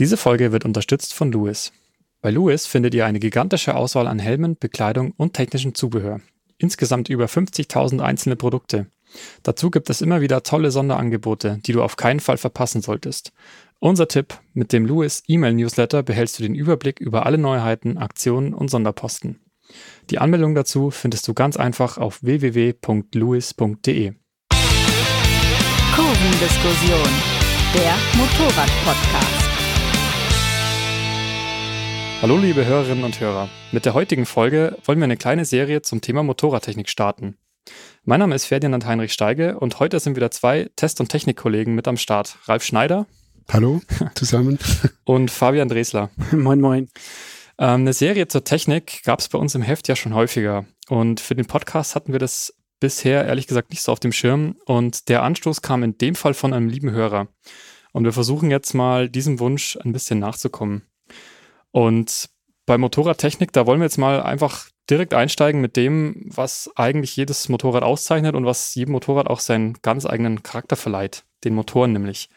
Diese Folge wird unterstützt von Lewis. Bei Lewis findet ihr eine gigantische Auswahl an Helmen, Bekleidung und technischem Zubehör. Insgesamt über 50.000 einzelne Produkte. Dazu gibt es immer wieder tolle Sonderangebote, die du auf keinen Fall verpassen solltest. Unser Tipp, mit dem Lewis E-Mail Newsletter behältst du den Überblick über alle Neuheiten, Aktionen und Sonderposten. Die Anmeldung dazu findest du ganz einfach auf www.lewis.de. Kurvendiskussion, der Motorrad-Podcast. Hallo liebe Hörerinnen und Hörer. Mit der heutigen Folge wollen wir eine kleine Serie zum Thema Motorradtechnik starten. Mein Name ist Ferdinand Heinrich Steige und heute sind wieder zwei Test- und Technikkollegen mit am Start. Ralf Schneider. Hallo zusammen. und Fabian Dresler. moin, moin. Ähm, eine Serie zur Technik gab es bei uns im Heft ja schon häufiger. Und für den Podcast hatten wir das bisher ehrlich gesagt nicht so auf dem Schirm. Und der Anstoß kam in dem Fall von einem lieben Hörer. Und wir versuchen jetzt mal diesem Wunsch ein bisschen nachzukommen. Und bei Motorradtechnik, da wollen wir jetzt mal einfach direkt einsteigen mit dem, was eigentlich jedes Motorrad auszeichnet und was jedem Motorrad auch seinen ganz eigenen Charakter verleiht, den Motoren nämlich.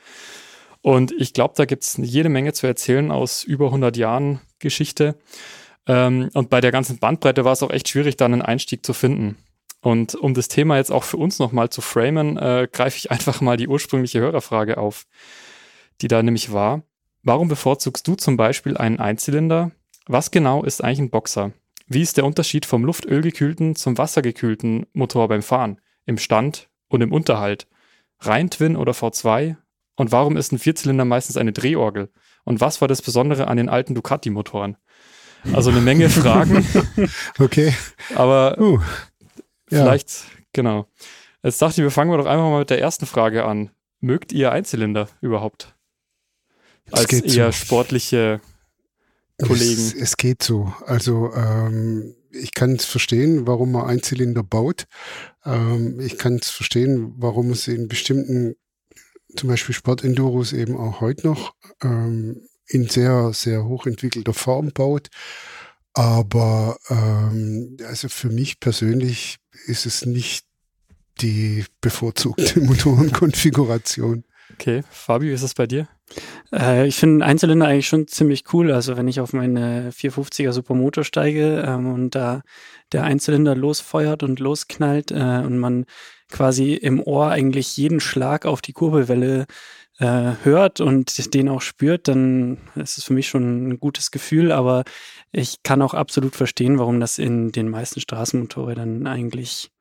Und ich glaube, da gibt es jede Menge zu erzählen aus über 100 Jahren Geschichte. Ähm, und bei der ganzen Bandbreite war es auch echt schwierig, da einen Einstieg zu finden. Und um das Thema jetzt auch für uns nochmal zu framen, äh, greife ich einfach mal die ursprüngliche Hörerfrage auf, die da nämlich war. Warum bevorzugst du zum Beispiel einen Einzylinder? Was genau ist eigentlich ein Boxer? Wie ist der Unterschied vom luftölgekühlten zum wassergekühlten Motor beim Fahren, im Stand und im Unterhalt? Rein Twin oder V2? Und warum ist ein Vierzylinder meistens eine Drehorgel? Und was war das Besondere an den alten Ducati-Motoren? Also eine Menge Fragen. okay. Aber uh, vielleicht, ja. genau. Jetzt dachte ich, wir fangen wir doch einfach mal mit der ersten Frage an. Mögt ihr Einzylinder überhaupt? Als eher so. sportliche Kollegen. Es, es, geht so. Also ähm, ich kann es verstehen, warum man Einzylinder baut. Ähm, ich kann es verstehen, warum es in bestimmten, zum Beispiel Sportenduros eben auch heute noch ähm, in sehr, sehr hochentwickelter Form baut. Aber ähm, also für mich persönlich ist es nicht die bevorzugte Motorenkonfiguration. Okay, Fabi, wie ist das bei dir? Äh, ich finde Einzylinder eigentlich schon ziemlich cool. Also wenn ich auf meine 450er Supermoto steige ähm, und da der Einzylinder losfeuert und losknallt äh, und man quasi im Ohr eigentlich jeden Schlag auf die Kurbelwelle äh, hört und den auch spürt, dann ist es für mich schon ein gutes Gefühl. Aber ich kann auch absolut verstehen, warum das in den meisten Straßenmotorrädern eigentlich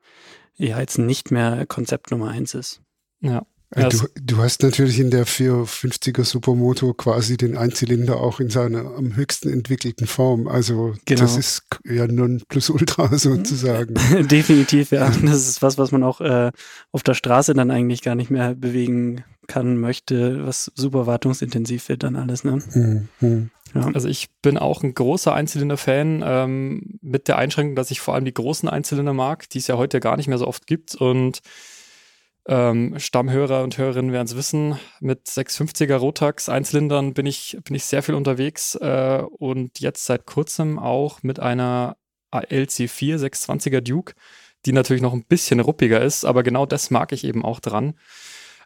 ja jetzt nicht mehr Konzept Nummer eins ist. Ja, ja, du, du, hast natürlich in der 450er Supermoto quasi den Einzylinder auch in seiner am höchsten entwickelten Form. Also genau. das ist ja non plus ultra sozusagen. Definitiv, ja. Das ist was, was man auch äh, auf der Straße dann eigentlich gar nicht mehr bewegen kann, möchte, was super wartungsintensiv wird dann alles. Ne? Mhm. Ja. Also ich bin auch ein großer Einzylinder-Fan ähm, mit der Einschränkung, dass ich vor allem die großen Einzylinder mag, die es ja heute gar nicht mehr so oft gibt und ähm, Stammhörer und Hörerinnen werden es wissen. Mit 650er Rotax Einzylindern bin ich, bin ich sehr viel unterwegs äh, und jetzt seit kurzem auch mit einer LC4 620er Duke, die natürlich noch ein bisschen ruppiger ist, aber genau das mag ich eben auch dran.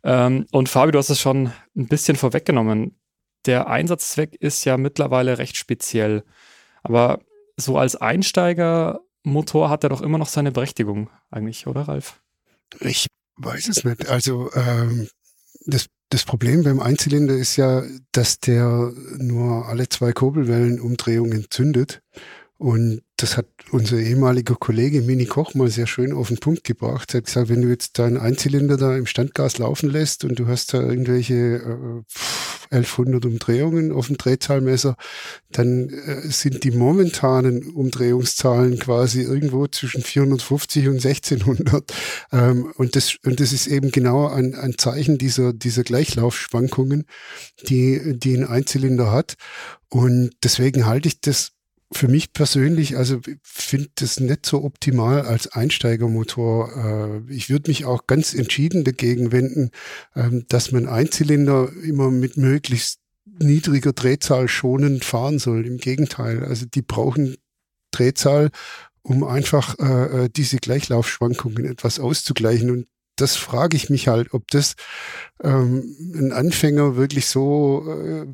Ähm, und Fabi, du hast es schon ein bisschen vorweggenommen. Der Einsatzzweck ist ja mittlerweile recht speziell. Aber so als Einsteigermotor hat er doch immer noch seine Berechtigung, eigentlich, oder Ralf? Ich weiß es nicht. Also ähm, das, das Problem beim Einzylinder ist ja, dass der nur alle zwei Kurbelwellenumdrehungen zündet. Und das hat unser ehemaliger Kollege Mini Koch mal sehr schön auf den Punkt gebracht. Er hat gesagt, wenn du jetzt deinen Einzylinder da im Standgas laufen lässt und du hast da irgendwelche äh, 1100 Umdrehungen auf dem Drehzahlmesser, dann äh, sind die momentanen Umdrehungszahlen quasi irgendwo zwischen 450 und 1600. Ähm, und, das, und das ist eben genau ein, ein Zeichen dieser, dieser Gleichlaufschwankungen, die, die ein Einzylinder hat. Und deswegen halte ich das für mich persönlich, also finde das nicht so optimal als Einsteigermotor. Äh, ich würde mich auch ganz entschieden dagegen wenden, ähm, dass man Einzylinder immer mit möglichst niedriger Drehzahl schonend fahren soll. Im Gegenteil, also die brauchen Drehzahl, um einfach äh, äh, diese Gleichlaufschwankungen etwas auszugleichen. Und das frage ich mich halt, ob das ähm, ein Anfänger wirklich so äh,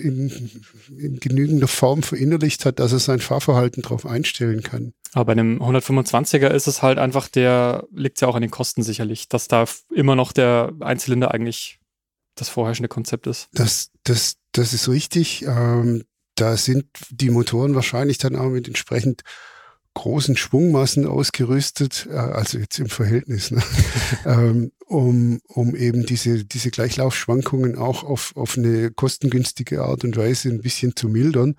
in, in genügender Form verinnerlicht hat, dass er sein Fahrverhalten darauf einstellen kann. Aber bei einem 125er ist es halt einfach der, liegt ja auch an den Kosten sicherlich, dass da immer noch der Einzylinder eigentlich das vorherrschende Konzept ist. Das, das, das ist richtig. Ähm, da sind die Motoren wahrscheinlich dann auch mit entsprechend großen Schwungmassen ausgerüstet, äh, also jetzt im Verhältnis, ne? ähm, um, um eben diese, diese Gleichlaufschwankungen auch auf, auf eine kostengünstige Art und Weise ein bisschen zu mildern.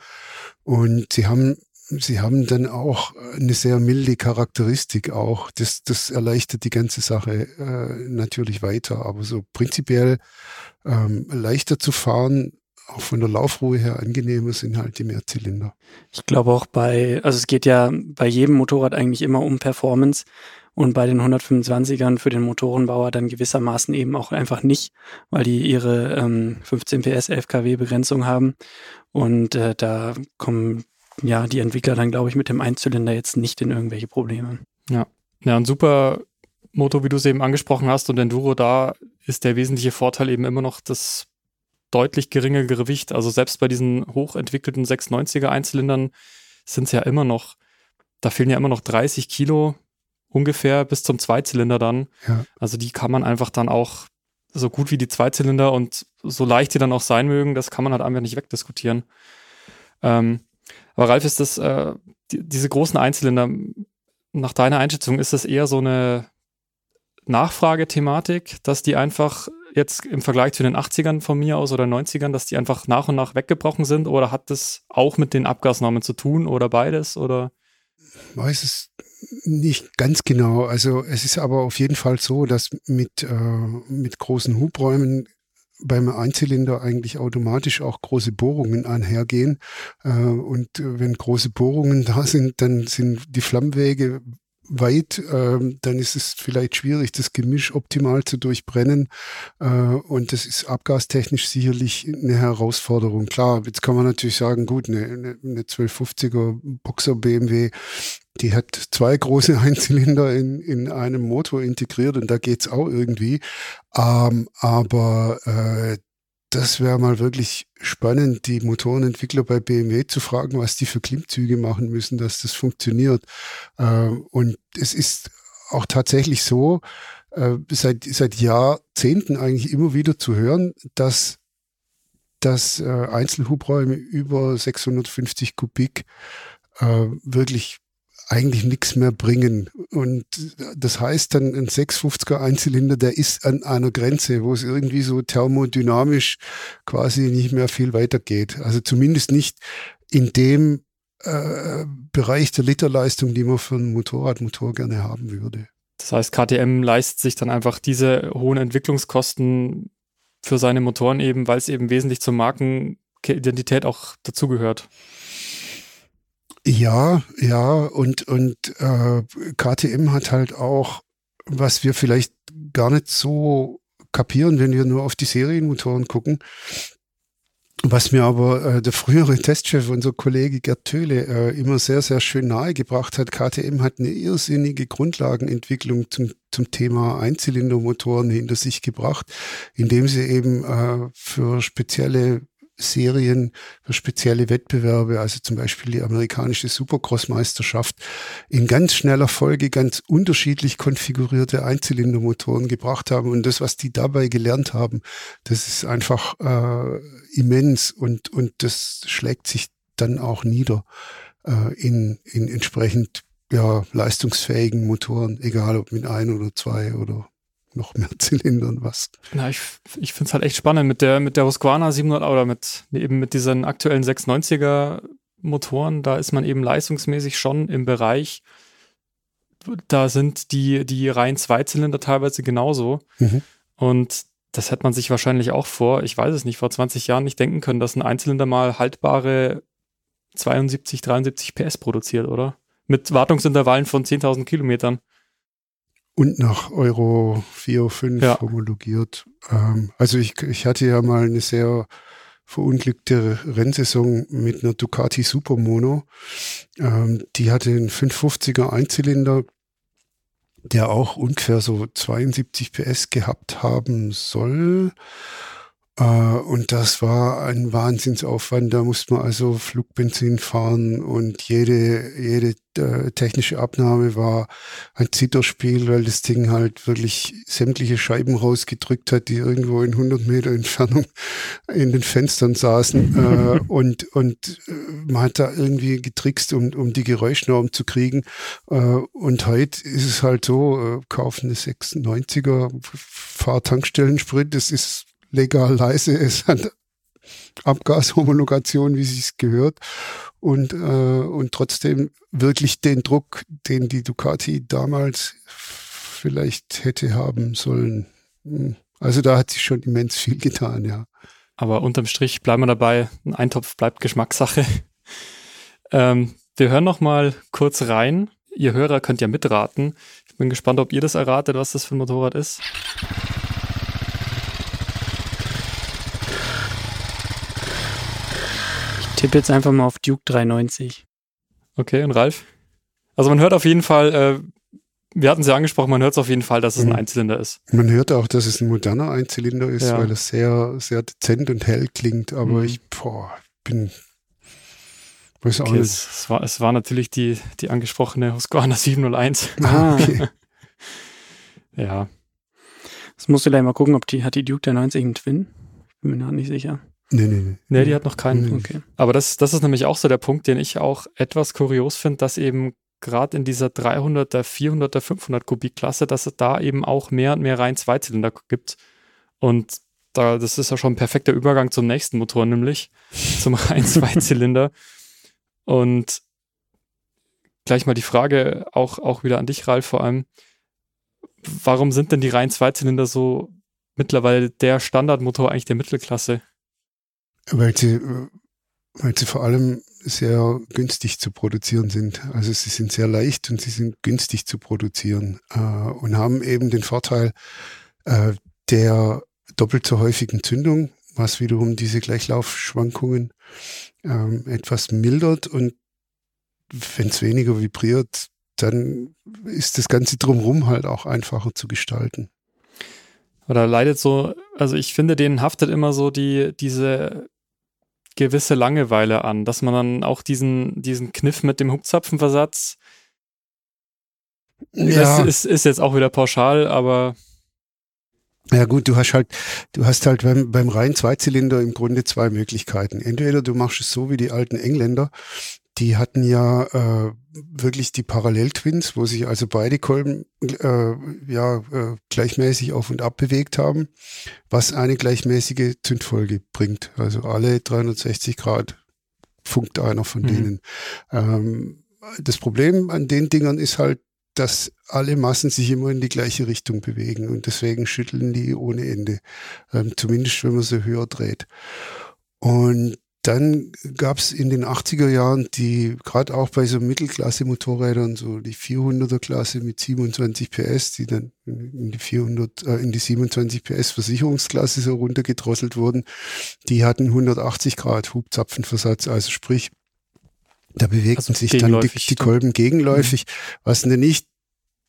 Und sie haben Sie haben dann auch eine sehr milde Charakteristik auch. Das, das erleichtert die ganze Sache äh, natürlich weiter. Aber so prinzipiell ähm, leichter zu fahren, auch von der Laufruhe her angenehmer sind halt die Mehrzylinder. Ich glaube auch bei, also es geht ja bei jedem Motorrad eigentlich immer um Performance und bei den 125ern für den Motorenbauer dann gewissermaßen eben auch einfach nicht, weil die ihre ähm, 15 PS 11 kW Begrenzung haben und äh, da kommen ja die Entwickler dann glaube ich mit dem Einzylinder jetzt nicht in irgendwelche Probleme. Ja, ja ein super Motor, wie du es eben angesprochen hast und Enduro, da ist der wesentliche Vorteil eben immer noch das deutlich geringere Gewicht. Also selbst bei diesen hochentwickelten 690er Einzylindern sind es ja immer noch, da fehlen ja immer noch 30 Kilo ungefähr bis zum Zweizylinder dann. Ja. Also die kann man einfach dann auch so gut wie die Zweizylinder und so leicht die dann auch sein mögen, das kann man halt einfach nicht wegdiskutieren. Ähm, aber Ralf, ist das, äh, die, diese großen Einzylinder, nach deiner Einschätzung, ist das eher so eine Nachfragethematik, dass die einfach jetzt im Vergleich zu den 80ern von mir aus oder 90ern, dass die einfach nach und nach weggebrochen sind? Oder hat das auch mit den Abgasnormen zu tun oder beides? Oder? Weiß es nicht ganz genau. Also es ist aber auf jeden Fall so, dass mit, äh, mit großen Hubräumen beim Einzylinder eigentlich automatisch auch große Bohrungen einhergehen. Äh, und wenn große Bohrungen da sind, dann sind die Flammwege weit, ähm, dann ist es vielleicht schwierig, das Gemisch optimal zu durchbrennen. Äh, und das ist abgastechnisch sicherlich eine Herausforderung. Klar, jetzt kann man natürlich sagen, gut, eine, eine, eine 1250er Boxer BMW, die hat zwei große Einzylinder in, in einem Motor integriert und da geht's auch irgendwie. Ähm, aber äh, das wäre mal wirklich spannend, die Motorenentwickler bei BMW zu fragen, was die für Klimmzüge machen müssen, dass das funktioniert. Ähm, und es ist auch tatsächlich so, äh, seit, seit Jahrzehnten eigentlich immer wieder zu hören, dass, dass äh, Einzelhubräume über 650 Kubik äh, wirklich eigentlich nichts mehr bringen. Und das heißt dann, ein 650er Einzylinder, der ist an einer Grenze, wo es irgendwie so thermodynamisch quasi nicht mehr viel weitergeht. Also zumindest nicht in dem äh, Bereich der Literleistung, die man für einen Motorradmotor gerne haben würde. Das heißt, KTM leistet sich dann einfach diese hohen Entwicklungskosten für seine Motoren eben, weil es eben wesentlich zur Markenidentität auch dazugehört. Ja, ja, und, und äh, KTM hat halt auch, was wir vielleicht gar nicht so kapieren, wenn wir nur auf die Serienmotoren gucken, was mir aber äh, der frühere Testchef, unser Kollege Gerd Töhle, äh, immer sehr, sehr schön nahegebracht hat, KTM hat eine irrsinnige Grundlagenentwicklung zum, zum Thema Einzylindermotoren hinter sich gebracht, indem sie eben äh, für spezielle Serien für spezielle Wettbewerbe, also zum Beispiel die amerikanische Supercross-Meisterschaft, in ganz schneller Folge ganz unterschiedlich konfigurierte Einzylindermotoren gebracht haben. Und das, was die dabei gelernt haben, das ist einfach äh, immens und, und das schlägt sich dann auch nieder äh, in, in entsprechend ja, leistungsfähigen Motoren, egal ob mit ein oder zwei oder noch mehr Zylindern was. Na, ich, ich finde es halt echt spannend mit der, mit der Husqvarna 700 oder mit, eben mit diesen aktuellen 690er Motoren, da ist man eben leistungsmäßig schon im Bereich, da sind die, die reinen Zweizylinder teilweise genauso. Mhm. Und das hätte man sich wahrscheinlich auch vor, ich weiß es nicht, vor 20 Jahren nicht denken können, dass ein Einzylinder mal haltbare 72, 73 PS produziert, oder? Mit Wartungsintervallen von 10.000 Kilometern und nach Euro 4, 5 ja. homologiert. Ähm, also ich, ich hatte ja mal eine sehr verunglückte Rennsaison mit einer Ducati Supermono. Ähm, die hatte einen 550er Einzylinder der auch ungefähr so 72 PS gehabt haben soll. Äh, und das war ein Wahnsinnsaufwand. Da musste man also Flugbenzin fahren und jede, jede äh, technische Abnahme war ein Zitterspiel, weil das Ding halt wirklich sämtliche Scheiben rausgedrückt hat, die irgendwo in 100 Meter Entfernung in den Fenstern saßen. äh, und und man hat da irgendwie getrickst, um, um die Geräuschnorm zu kriegen. Äh, und heute ist es halt so, kaufen eine 96er, fahr Tankstellensprit, das ist legal leise ist an Abgashomologation, wie sie es gehört. Und, äh, und trotzdem wirklich den Druck, den die Ducati damals vielleicht hätte haben sollen. Hm. Also da hat sich schon immens viel getan, ja. Aber unterm Strich bleiben wir dabei. Ein Eintopf bleibt Geschmackssache. ähm, wir hören noch mal kurz rein. Ihr Hörer könnt ja mitraten. Ich bin gespannt, ob ihr das erratet, was das für ein Motorrad ist. Tippe jetzt einfach mal auf Duke 390. Okay, und Ralf? Also man hört auf jeden Fall, äh, wir hatten es ja angesprochen, man hört es auf jeden Fall, dass es ein mhm. Einzylinder ist. Man hört auch, dass es ein moderner Einzylinder ist, ja. weil es sehr, sehr dezent und hell klingt, aber mhm. ich boah, bin weiß auch okay, nicht. Es, es, war, es war natürlich die, die angesprochene Husqvarna 701. Ah, okay. ja. Das musst du gleich mal gucken, ob die, hat die Duke 390 einen Twin? Ich bin mir noch nicht sicher. Nee, nee, nee. Nee, die hat noch keinen. Okay. Aber das, das ist nämlich auch so der Punkt, den ich auch etwas kurios finde, dass eben gerade in dieser 300er, 400er, 500 Kubik-Klasse, dass es da eben auch mehr und mehr rein Zweizylinder gibt. Und da, das ist ja schon ein perfekter Übergang zum nächsten Motor, nämlich zum rein Zweizylinder. Und gleich mal die Frage auch, auch wieder an dich, Ralf, vor allem. Warum sind denn die rein Zweizylinder so mittlerweile der Standardmotor eigentlich der Mittelklasse? Weil sie, weil sie vor allem sehr günstig zu produzieren sind. Also sie sind sehr leicht und sie sind günstig zu produzieren äh, und haben eben den Vorteil äh, der doppelt so häufigen Zündung, was wiederum diese Gleichlaufschwankungen ähm, etwas mildert und wenn es weniger vibriert, dann ist das Ganze drumherum halt auch einfacher zu gestalten. Oder leidet so, also ich finde, denen haftet immer so die, diese gewisse Langeweile an, dass man dann auch diesen, diesen Kniff mit dem Hubzapfenversatz, ja. das ist, ist jetzt auch wieder pauschal, aber ja gut, du hast halt, du hast halt beim, beim reinen Zweizylinder im Grunde zwei Möglichkeiten. Entweder du machst es so wie die alten Engländer, die hatten ja äh, wirklich die Paralleltwins, wo sich also beide Kolben äh, ja äh, gleichmäßig auf und ab bewegt haben, was eine gleichmäßige Zündfolge bringt. Also alle 360 Grad funkt einer von mhm. denen. Ähm, das Problem an den Dingern ist halt, dass alle Massen sich immer in die gleiche Richtung bewegen und deswegen schütteln die ohne Ende. Ähm, zumindest wenn man sie höher dreht. Und dann gab es in den 80er Jahren die, gerade auch bei so Mittelklasse-Motorrädern, so die 400er Klasse mit 27 PS, die dann in die 400, äh, in die 27 PS Versicherungsklasse so runtergedrosselt wurden. Die hatten 180 Grad Hubzapfenversatz, also sprich, da bewegten also sich dann die, die Kolben gegenläufig, mhm. was nicht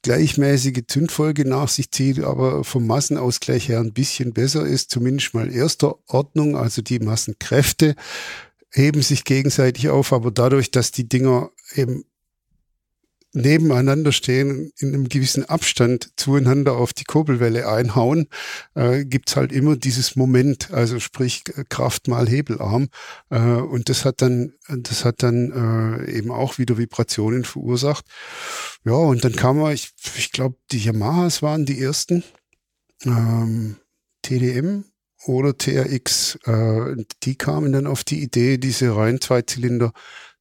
gleichmäßige Zündfolge nach sich zieht, aber vom Massenausgleich her ein bisschen besser ist, zumindest mal erster Ordnung, also die Massenkräfte heben sich gegenseitig auf, aber dadurch, dass die Dinger eben nebeneinander stehen, in einem gewissen Abstand zueinander auf die Kurbelwelle einhauen, äh, gibt's halt immer dieses Moment, also sprich Kraft mal Hebelarm. Äh, und das hat dann, das hat dann äh, eben auch wieder Vibrationen verursacht. Ja, und dann kam er, ich, ich glaube, die Yamahas waren die ersten. Ähm, TDM oder TRX, äh, die kamen dann auf die Idee, diese rein Zweizylinder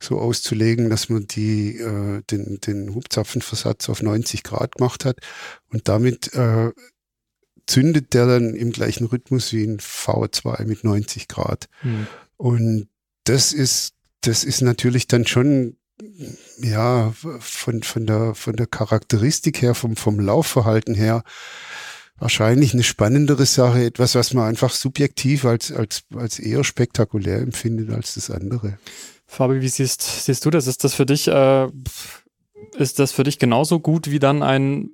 so auszulegen, dass man die, äh, den, den Hubzapfenversatz auf 90 Grad gemacht hat und damit äh, zündet der dann im gleichen Rhythmus wie ein V2 mit 90 Grad. Mhm. Und das ist, das ist natürlich dann schon ja, von, von, der, von der Charakteristik her, vom, vom Laufverhalten her, wahrscheinlich eine spannendere Sache, etwas, was man einfach subjektiv als, als, als eher spektakulär empfindet als das andere. Fabi, wie siehst, siehst du das? Ist das für dich, äh, ist das für dich genauso gut wie dann ein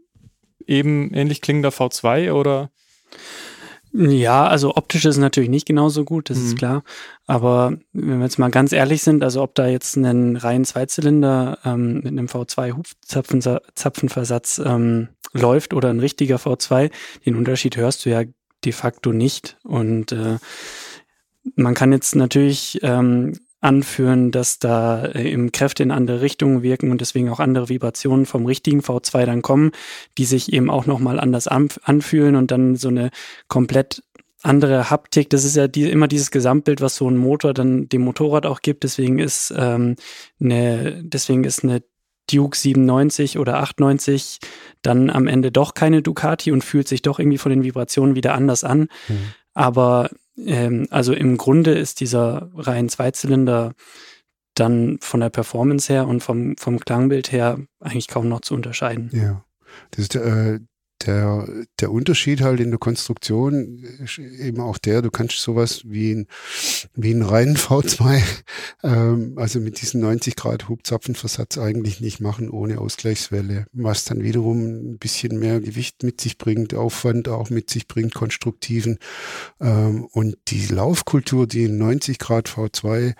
eben ähnlich klingender V2 oder? Ja, also optisch ist es natürlich nicht genauso gut, das mhm. ist klar. Aber wenn wir jetzt mal ganz ehrlich sind, also ob da jetzt ein rein Zweizylinder ähm, mit einem V2-Hubzapfenversatz ähm, läuft oder ein richtiger V2, den Unterschied hörst du ja de facto nicht. Und äh, man kann jetzt natürlich ähm, anführen, dass da äh, im Kräfte in andere Richtungen wirken und deswegen auch andere Vibrationen vom richtigen V2 dann kommen, die sich eben auch nochmal anders anfühlen und dann so eine komplett andere Haptik. Das ist ja die, immer dieses Gesamtbild, was so ein Motor dann dem Motorrad auch gibt. Deswegen ist ähm, eine, deswegen ist eine Duke 97 oder 98 dann am Ende doch keine Ducati und fühlt sich doch irgendwie von den Vibrationen wieder anders an. Mhm. Aber ähm, also im Grunde ist dieser rein Zweizylinder dann von der Performance her und vom, vom Klangbild her eigentlich kaum noch zu unterscheiden. Ja. Das äh, der, der Unterschied halt in der Konstruktion ist eben auch der, du kannst sowas wie ein, wie ein reinen V2, ähm, also mit diesem 90 Grad Hubzapfenversatz eigentlich nicht machen ohne Ausgleichswelle, was dann wiederum ein bisschen mehr Gewicht mit sich bringt, Aufwand auch mit sich bringt, konstruktiven. Ähm, und die Laufkultur, die in 90 Grad V2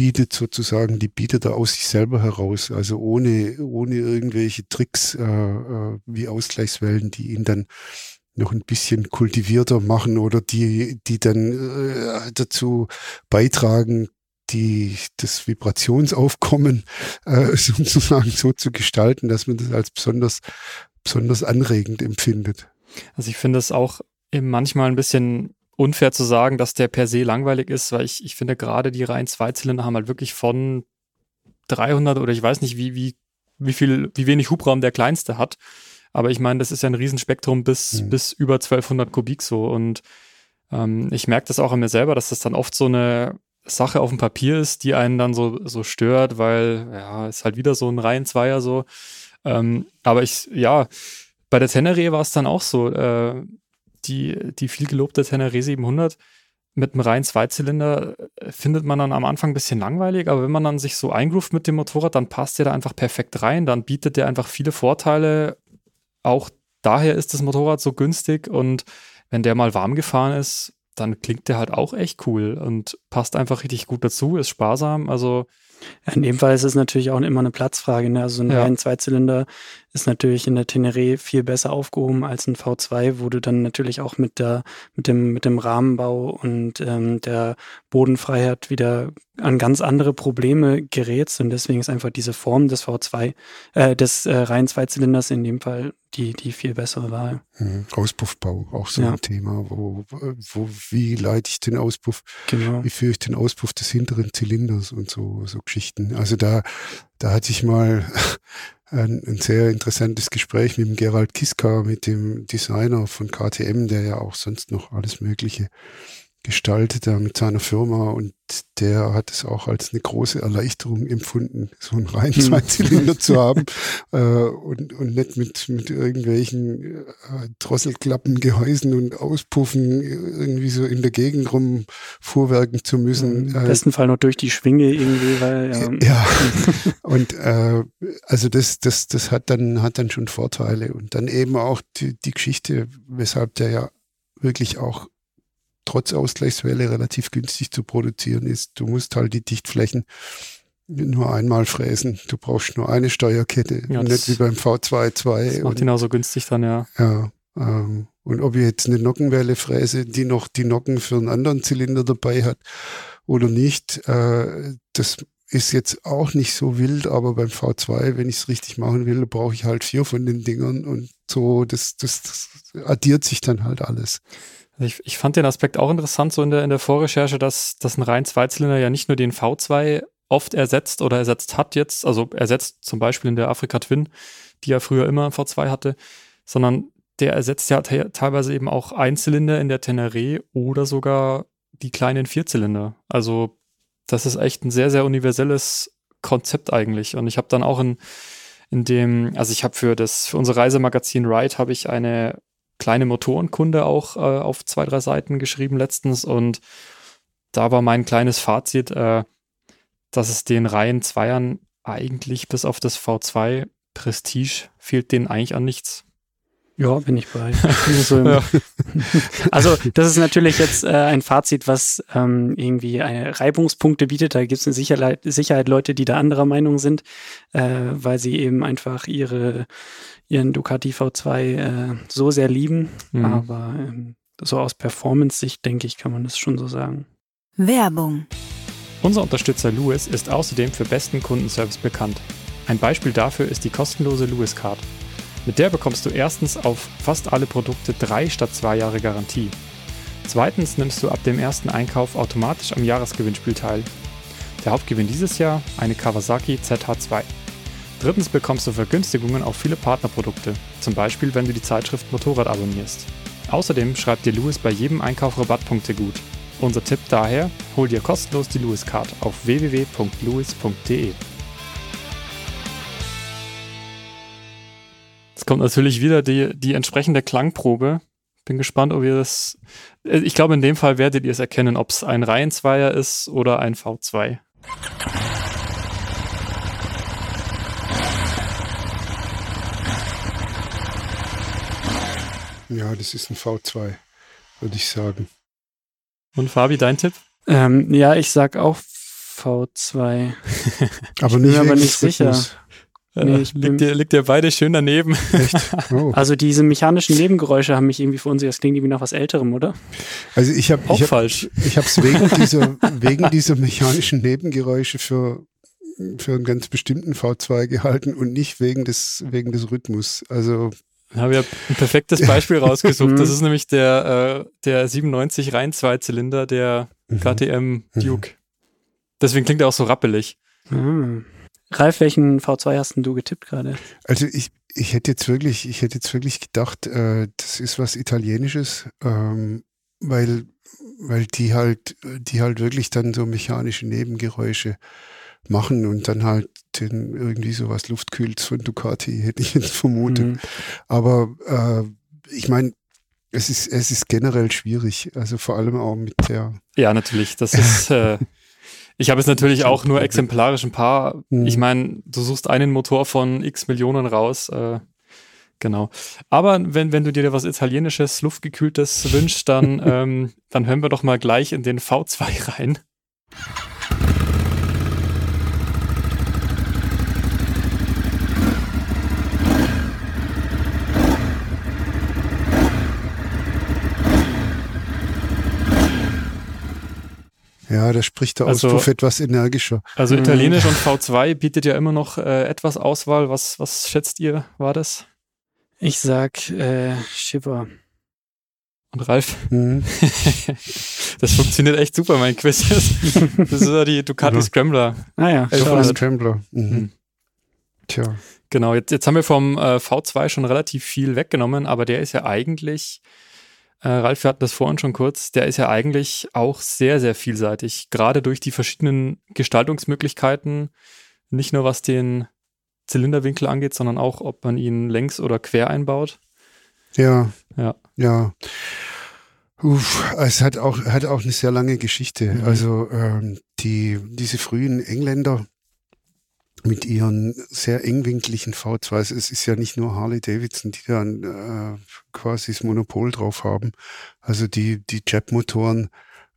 bietet sozusagen, die bietet er aus sich selber heraus, also ohne, ohne irgendwelche Tricks äh, äh, wie Ausgleichswellen, die ihn dann noch ein bisschen kultivierter machen oder die, die dann äh, dazu beitragen, die, das Vibrationsaufkommen äh, sozusagen so zu gestalten, dass man das als besonders, besonders anregend empfindet. Also ich finde es auch manchmal ein bisschen unfair zu sagen, dass der per se langweilig ist, weil ich, ich finde gerade die reinen Zweizylinder haben halt wirklich von 300 oder ich weiß nicht, wie, wie, wie viel, wie wenig Hubraum der kleinste hat. Aber ich meine, das ist ja ein Riesenspektrum bis, mhm. bis über 1200 Kubik so. Und ähm, ich merke das auch an mir selber, dass das dann oft so eine Sache auf dem Papier ist, die einen dann so, so stört, weil, ja, ist halt wieder so ein Reihenzweier so. Ähm, aber ich, ja, bei der Tenere war es dann auch so. Äh, die, die viel gelobte Tenere 700 mit einem reinen Zweizylinder äh, findet man dann am Anfang ein bisschen langweilig, aber wenn man dann sich so eingroovt mit dem Motorrad, dann passt der da einfach perfekt rein, dann bietet der einfach viele Vorteile. Auch daher ist das Motorrad so günstig und wenn der mal warm gefahren ist, dann klingt der halt auch echt cool und passt einfach richtig gut dazu, ist sparsam. Also in dem Fall ist es natürlich auch immer eine Platzfrage. Ne? Also ein ja. Zweizylinder ist natürlich in der Teneré viel besser aufgehoben als ein V2, wo du dann natürlich auch mit der, mit dem, mit dem Rahmenbau und ähm, der Bodenfreiheit wieder an ganz andere Probleme gerätst. Und deswegen ist einfach diese Form des V2, äh, des äh, rein Zweizylinders in dem Fall die, die viel bessere Wahl. Mhm. Auspuffbau, auch so ja. ein Thema. Wo, wo, wie leite ich den Auspuff? Genau. Wie führe ich den Auspuff des hinteren Zylinders und so, so Geschichten. Also da, da hatte ich mal ein, ein sehr interessantes Gespräch mit dem Gerald Kiska, mit dem Designer von KTM, der ja auch sonst noch alles Mögliche gestaltet er mit seiner Firma und der hat es auch als eine große Erleichterung empfunden, so einen reinen hm. Zweizylinder zu haben äh, und, und nicht mit, mit irgendwelchen äh, Drosselklappen, Gehäusen und Auspuffen irgendwie so in der Gegend rum fuhrwerken zu müssen. Im äh, besten Fall noch durch die Schwinge irgendwie, weil ja. ja. und äh, also das, das, das hat dann, hat dann schon Vorteile und dann eben auch die, die Geschichte, weshalb der ja wirklich auch trotz Ausgleichswelle relativ günstig zu produzieren ist. Du musst halt die Dichtflächen nur einmal fräsen. Du brauchst nur eine Steuerkette, ja, nicht wie beim V22. Das macht genauso günstig dann, ja. Ja. Ähm, und ob ich jetzt eine Nockenwelle fräse, die noch die Nocken für einen anderen Zylinder dabei hat oder nicht, äh, das ist jetzt auch nicht so wild, aber beim V2, wenn ich es richtig machen will, brauche ich halt vier von den Dingern und so, das, das, das addiert sich dann halt alles. Ich, ich fand den Aspekt auch interessant, so in der, in der Vorrecherche, dass, dass ein rein Zweizylinder ja nicht nur den V2 oft ersetzt oder ersetzt hat jetzt, also ersetzt zum Beispiel in der Afrika Twin, die ja früher immer V2 hatte, sondern der ersetzt ja teilweise eben auch Einzylinder in der Teneré oder sogar die kleinen Vierzylinder. Also das ist echt ein sehr, sehr universelles Konzept eigentlich. Und ich habe dann auch in, in dem, also ich habe für das, für unser Reisemagazin Ride habe ich eine kleine Motorenkunde auch äh, auf zwei, drei Seiten geschrieben letztens und da war mein kleines Fazit, äh, dass es den Reihen Zweiern eigentlich bis auf das V2 Prestige fehlt denen eigentlich an nichts. Ja, bin ich bei. so ja. also das ist natürlich jetzt äh, ein Fazit, was ähm, irgendwie eine Reibungspunkte bietet. Da gibt es eine Sicherheit, Sicherheit Leute, die da anderer Meinung sind, äh, weil sie eben einfach ihre ihren Ducati V2 äh, so sehr lieben. Mhm. Aber ähm, so aus Performance-Sicht, denke ich, kann man das schon so sagen. Werbung. Unser Unterstützer Lewis ist außerdem für besten Kundenservice bekannt. Ein Beispiel dafür ist die kostenlose Lewis Card. Mit der bekommst du erstens auf fast alle Produkte drei statt zwei Jahre Garantie. Zweitens nimmst du ab dem ersten Einkauf automatisch am Jahresgewinnspiel teil. Der Hauptgewinn dieses Jahr eine Kawasaki ZH2. Drittens bekommst du Vergünstigungen auf viele Partnerprodukte, zum Beispiel wenn du die Zeitschrift Motorrad abonnierst. Außerdem schreibt dir Lewis bei jedem Einkauf Rabattpunkte gut. Unser Tipp daher, hol dir kostenlos die Lewis Card auf www.lewis.de. kommt natürlich wieder die, die entsprechende Klangprobe. Bin gespannt, ob ihr das. Äh, ich glaube, in dem Fall werdet ihr es erkennen, ob es ein Reihenzweier ist oder ein V2. Ja, das ist ein V2, würde ich sagen. Und Fabi, dein Tipp? Ähm, ja, ich sag auch V2. aber nicht, aber nicht sicher. Nee, ich liegt, ihr, liegt ihr beide schön daneben. Echt? Oh. Also diese mechanischen Nebengeräusche haben mich irgendwie verunsichert. Das klingt irgendwie nach was Älterem, oder? Also ich habe auch ich hab, falsch. Ich habe es wegen dieser wegen dieser mechanischen Nebengeräusche für für einen ganz bestimmten V2 gehalten und nicht wegen des wegen des Rhythmus. Also habe ja ein perfektes Beispiel rausgesucht. Das ist nämlich der äh, der 97 rein Zweizylinder der KTM mhm. Duke. Deswegen klingt er auch so rappelig. Mhm. Ralf, welchen V2 hast du getippt gerade? Also ich, ich hätte jetzt wirklich, ich hätte jetzt wirklich gedacht, äh, das ist was Italienisches, ähm, weil, weil die halt, die halt wirklich dann so mechanische Nebengeräusche machen und dann halt den, irgendwie sowas Luftkühls von Ducati, hätte ich jetzt vermutet. Mhm. Aber äh, ich meine, es ist, es ist generell schwierig, also vor allem auch mit der. Ja, natürlich. Das ist äh, Ich habe es natürlich auch nur exemplarisch ein paar. Mhm. Ich meine, du suchst einen Motor von x Millionen raus. Äh, genau. Aber wenn, wenn du dir was Italienisches, Luftgekühltes wünschst, dann, ähm, dann hören wir doch mal gleich in den V2 rein. Ja, da spricht der also, Auspuff etwas energischer. Also Italienisch und V2 bietet ja immer noch äh, etwas Auswahl. Was, was schätzt ihr, war das? Ich sag äh, Schipper. Und Ralf? Mhm. das funktioniert echt super, mein Quiz. Das ist ja die Ducati ja. Scrambler. Ah ja, Ducati Scrambler. Mhm. mhm. Tja. Genau, jetzt, jetzt haben wir vom äh, V2 schon relativ viel weggenommen, aber der ist ja eigentlich äh, Ralf, wir hatten das vorhin schon kurz, der ist ja eigentlich auch sehr, sehr vielseitig, gerade durch die verschiedenen Gestaltungsmöglichkeiten, nicht nur was den Zylinderwinkel angeht, sondern auch, ob man ihn längs oder quer einbaut. Ja. Ja. Ja. Uff, es hat auch, hat auch eine sehr lange Geschichte. Mhm. Also ähm, die, diese frühen Engländer, mit ihren sehr engwinkligen V2s. Es ist ja nicht nur Harley Davidson, die dann äh, quasi das Monopol drauf haben. Also die, die Jet-Motoren,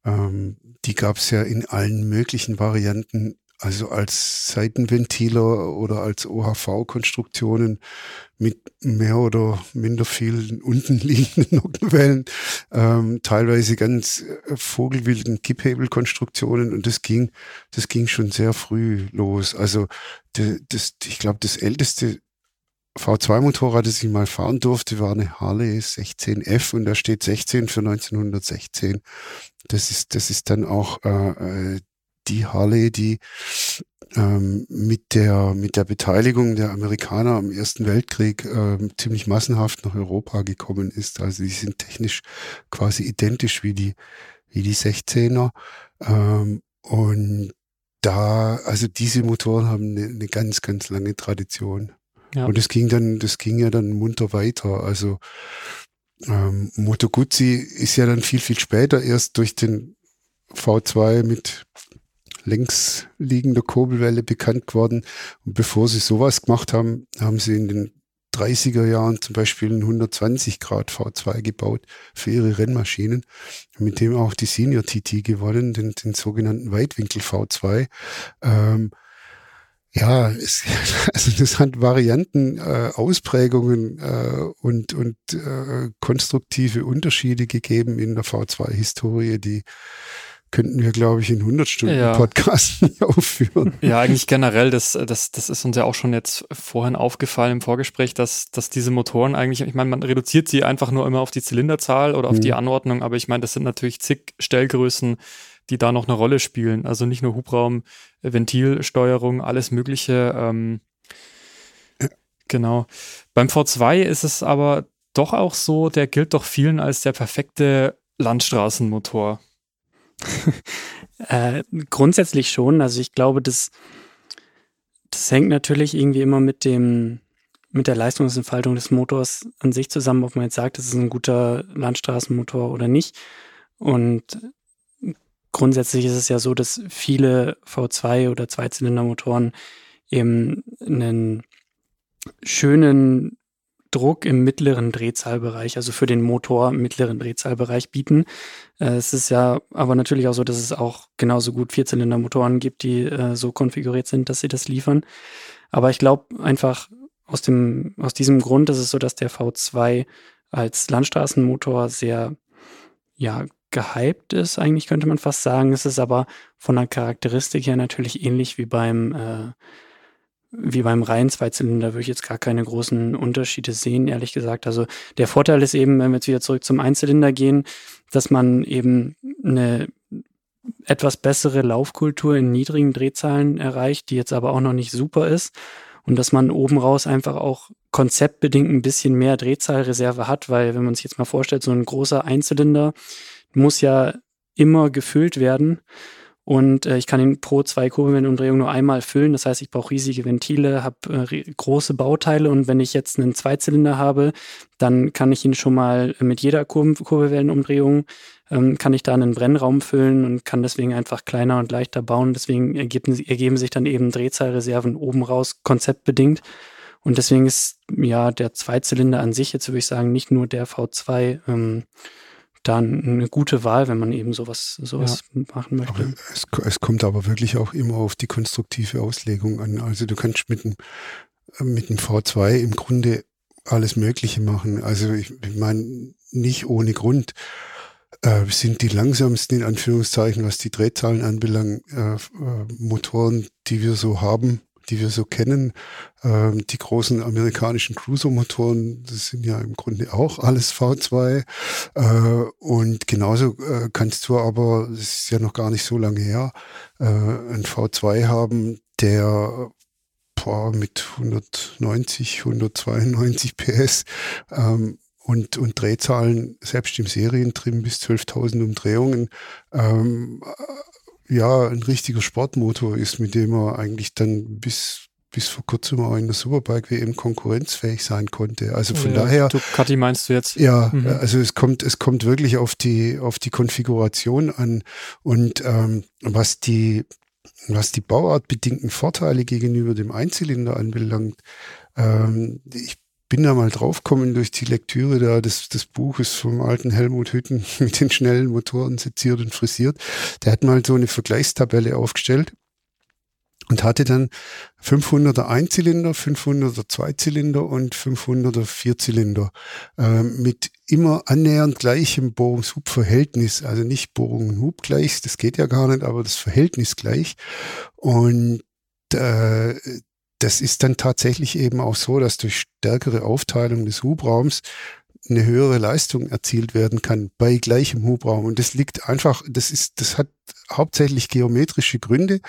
ähm, die gab es ja in allen möglichen Varianten also als Seitenventiler oder als OHV-Konstruktionen mit mehr oder minder vielen unten liegenden Nockenwellen, ähm, teilweise ganz äh, vogelwilden Kipphebelkonstruktionen und das ging, das ging schon sehr früh los. Also de, das, ich glaube, das älteste V2-Motorrad, das ich mal fahren durfte, war eine Harley 16F und da steht 16 für 1916. Das ist, das ist dann auch äh, äh die Harley, die ähm, mit der mit der Beteiligung der Amerikaner am Ersten Weltkrieg ähm, ziemlich massenhaft nach Europa gekommen ist. Also die sind technisch quasi identisch wie die wie die 16er ähm, und da also diese Motoren haben eine, eine ganz ganz lange Tradition. Ja. Und das ging dann das ging ja dann munter weiter. Also ähm, Moto Guzzi ist ja dann viel viel später erst durch den V2 mit längs liegender Kurbelwelle bekannt geworden. Und bevor sie sowas gemacht haben, haben sie in den 30er Jahren zum Beispiel einen 120 Grad V2 gebaut für ihre Rennmaschinen, mit dem auch die Senior TT gewonnen, den, den sogenannten Weitwinkel V2. Ähm, ja, es, also das hat Varianten, äh, Ausprägungen äh, und, und äh, konstruktive Unterschiede gegeben in der V2-Historie, die könnten wir, glaube ich, in 100 Stunden ja. Podcast aufführen. Ja, eigentlich generell, das, das, das ist uns ja auch schon jetzt vorhin aufgefallen im Vorgespräch, dass, dass diese Motoren eigentlich, ich meine, man reduziert sie einfach nur immer auf die Zylinderzahl oder auf mhm. die Anordnung, aber ich meine, das sind natürlich zig Stellgrößen, die da noch eine Rolle spielen. Also nicht nur Hubraum, Ventilsteuerung, alles Mögliche. Ähm, genau. Beim V2 ist es aber doch auch so, der gilt doch vielen als der perfekte Landstraßenmotor. äh, grundsätzlich schon. Also ich glaube, das, das hängt natürlich irgendwie immer mit dem, mit der Leistungsentfaltung des Motors an sich zusammen, ob man jetzt sagt, es ist ein guter Landstraßenmotor oder nicht. Und grundsätzlich ist es ja so, dass viele V2 oder Zweizylindermotoren eben einen schönen Druck im mittleren Drehzahlbereich, also für den Motor im mittleren Drehzahlbereich bieten. Äh, es ist ja aber natürlich auch so, dass es auch genauso gut Vierzylindermotoren gibt, die äh, so konfiguriert sind, dass sie das liefern. Aber ich glaube einfach aus dem, aus diesem Grund ist es so, dass der V2 als Landstraßenmotor sehr, ja, gehypt ist, eigentlich könnte man fast sagen. Es ist aber von der Charakteristik her natürlich ähnlich wie beim äh, wie beim reinen Zweizylinder würde ich jetzt gar keine großen Unterschiede sehen, ehrlich gesagt. Also der Vorteil ist eben, wenn wir jetzt wieder zurück zum Einzylinder gehen, dass man eben eine etwas bessere Laufkultur in niedrigen Drehzahlen erreicht, die jetzt aber auch noch nicht super ist. Und dass man oben raus einfach auch konzeptbedingt ein bisschen mehr Drehzahlreserve hat, weil wenn man sich jetzt mal vorstellt, so ein großer Einzylinder, muss ja immer gefüllt werden. Und äh, ich kann ihn pro zwei Kurbelwellenumdrehungen nur einmal füllen. Das heißt, ich brauche riesige Ventile, habe äh, große Bauteile und wenn ich jetzt einen Zweizylinder habe, dann kann ich ihn schon mal mit jeder Kur Kurbelwellenumdrehung ähm, kann ich da einen Brennraum füllen und kann deswegen einfach kleiner und leichter bauen. Deswegen ergeben, ergeben sich dann eben Drehzahlreserven oben raus, konzeptbedingt. Und deswegen ist ja der Zweizylinder an sich, jetzt würde ich sagen, nicht nur der V2 ähm, dann eine gute Wahl, wenn man eben sowas, sowas ja. machen möchte. Es, es, kommt aber wirklich auch immer auf die konstruktive Auslegung an. Also du kannst mit dem, mit dem V2 im Grunde alles Mögliche machen. Also ich, ich meine, nicht ohne Grund äh, sind die langsamsten, in Anführungszeichen, was die Drehzahlen anbelangt, äh, äh, Motoren, die wir so haben, die wir so kennen. Ähm, die großen amerikanischen Cruiser-Motoren, das sind ja im Grunde auch alles V2. Äh, und genauso äh, kannst du aber, das ist ja noch gar nicht so lange her, äh, ein V2 haben, der boah, mit 190, 192 PS ähm, und, und Drehzahlen selbst im Serientrim bis 12.000 Umdrehungen ähm, ja ein richtiger Sportmotor ist, mit dem er eigentlich dann bis bis vor kurzem auch in der Superbike WM konkurrenzfähig sein konnte. Also von ja, daher. Ducati meinst du jetzt? Ja, mhm. also es kommt, es kommt wirklich auf die, auf die Konfiguration an und ähm, was die, was die bauartbedingten Vorteile gegenüber dem Einzylinder anbelangt. Ähm, ich bin da mal draufgekommen durch die Lektüre da des, des Buches vom alten Helmut Hütten mit den schnellen Motoren seziert und frisiert. Der hat mal so eine Vergleichstabelle aufgestellt und hatte dann 500er Einzylinder, 500er Zweizylinder und 500er Vierzylinder äh, mit immer annähernd gleichem Bohrungs-Hub-Verhältnis, also nicht Bohrung-Hub gleich, das geht ja gar nicht, aber das Verhältnis gleich. Und äh, das ist dann tatsächlich eben auch so, dass durch stärkere Aufteilung des Hubraums eine höhere Leistung erzielt werden kann bei gleichem Hubraum. Und das liegt einfach, das ist, das hat hauptsächlich geometrische Gründe.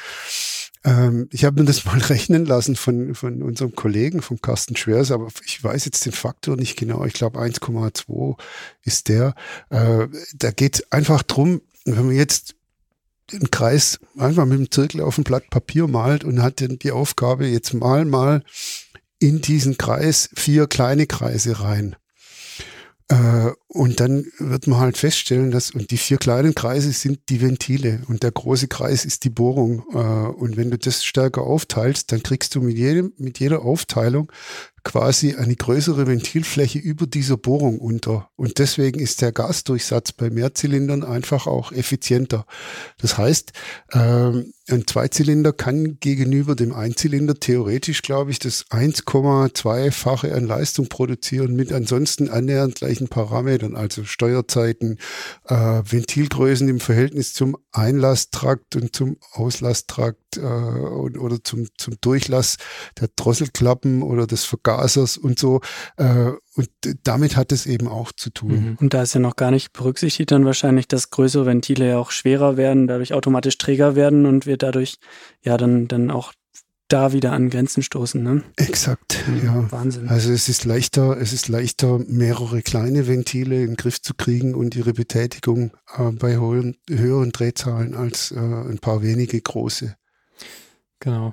Ähm, ich habe mir das mal rechnen lassen von, von unserem Kollegen, vom Carsten Schwers, aber ich weiß jetzt den Faktor nicht genau. Ich glaube 1,2 ist der. Äh, da geht einfach drum, wenn man jetzt den Kreis einfach mit dem Zirkel auf ein Blatt Papier malt und hat dann die Aufgabe, jetzt mal mal in diesen Kreis vier kleine Kreise rein. Äh, und dann wird man halt feststellen, dass, und die vier kleinen Kreise sind die Ventile und der große Kreis ist die Bohrung. Äh, und wenn du das stärker aufteilst, dann kriegst du mit jedem, mit jeder Aufteilung quasi eine größere Ventilfläche über dieser Bohrung unter. Und deswegen ist der Gasdurchsatz bei Mehrzylindern einfach auch effizienter. Das heißt, ähm, ein Zweizylinder kann gegenüber dem Einzylinder theoretisch, glaube ich, das 1,2-fache an Leistung produzieren mit ansonsten annähernd gleichen Parametern, also Steuerzeiten, äh, Ventilgrößen im Verhältnis zum Einlasstrakt und zum Aulasstrakt äh, oder zum, zum Durchlass der Drosselklappen oder des Vergasers und so. Äh, und damit hat es eben auch zu tun. Mhm. Und da ist ja noch gar nicht berücksichtigt dann wahrscheinlich, dass größere Ventile ja auch schwerer werden, dadurch automatisch träger werden und wir dadurch ja dann, dann auch da wieder an Grenzen stoßen. Ne? Exakt, mhm. ja. Wahnsinn. Also es ist leichter, es ist leichter, mehrere kleine Ventile in den Griff zu kriegen und ihre Betätigung äh, bei hohen, höheren Drehzahlen als äh, ein paar wenige große. Genau.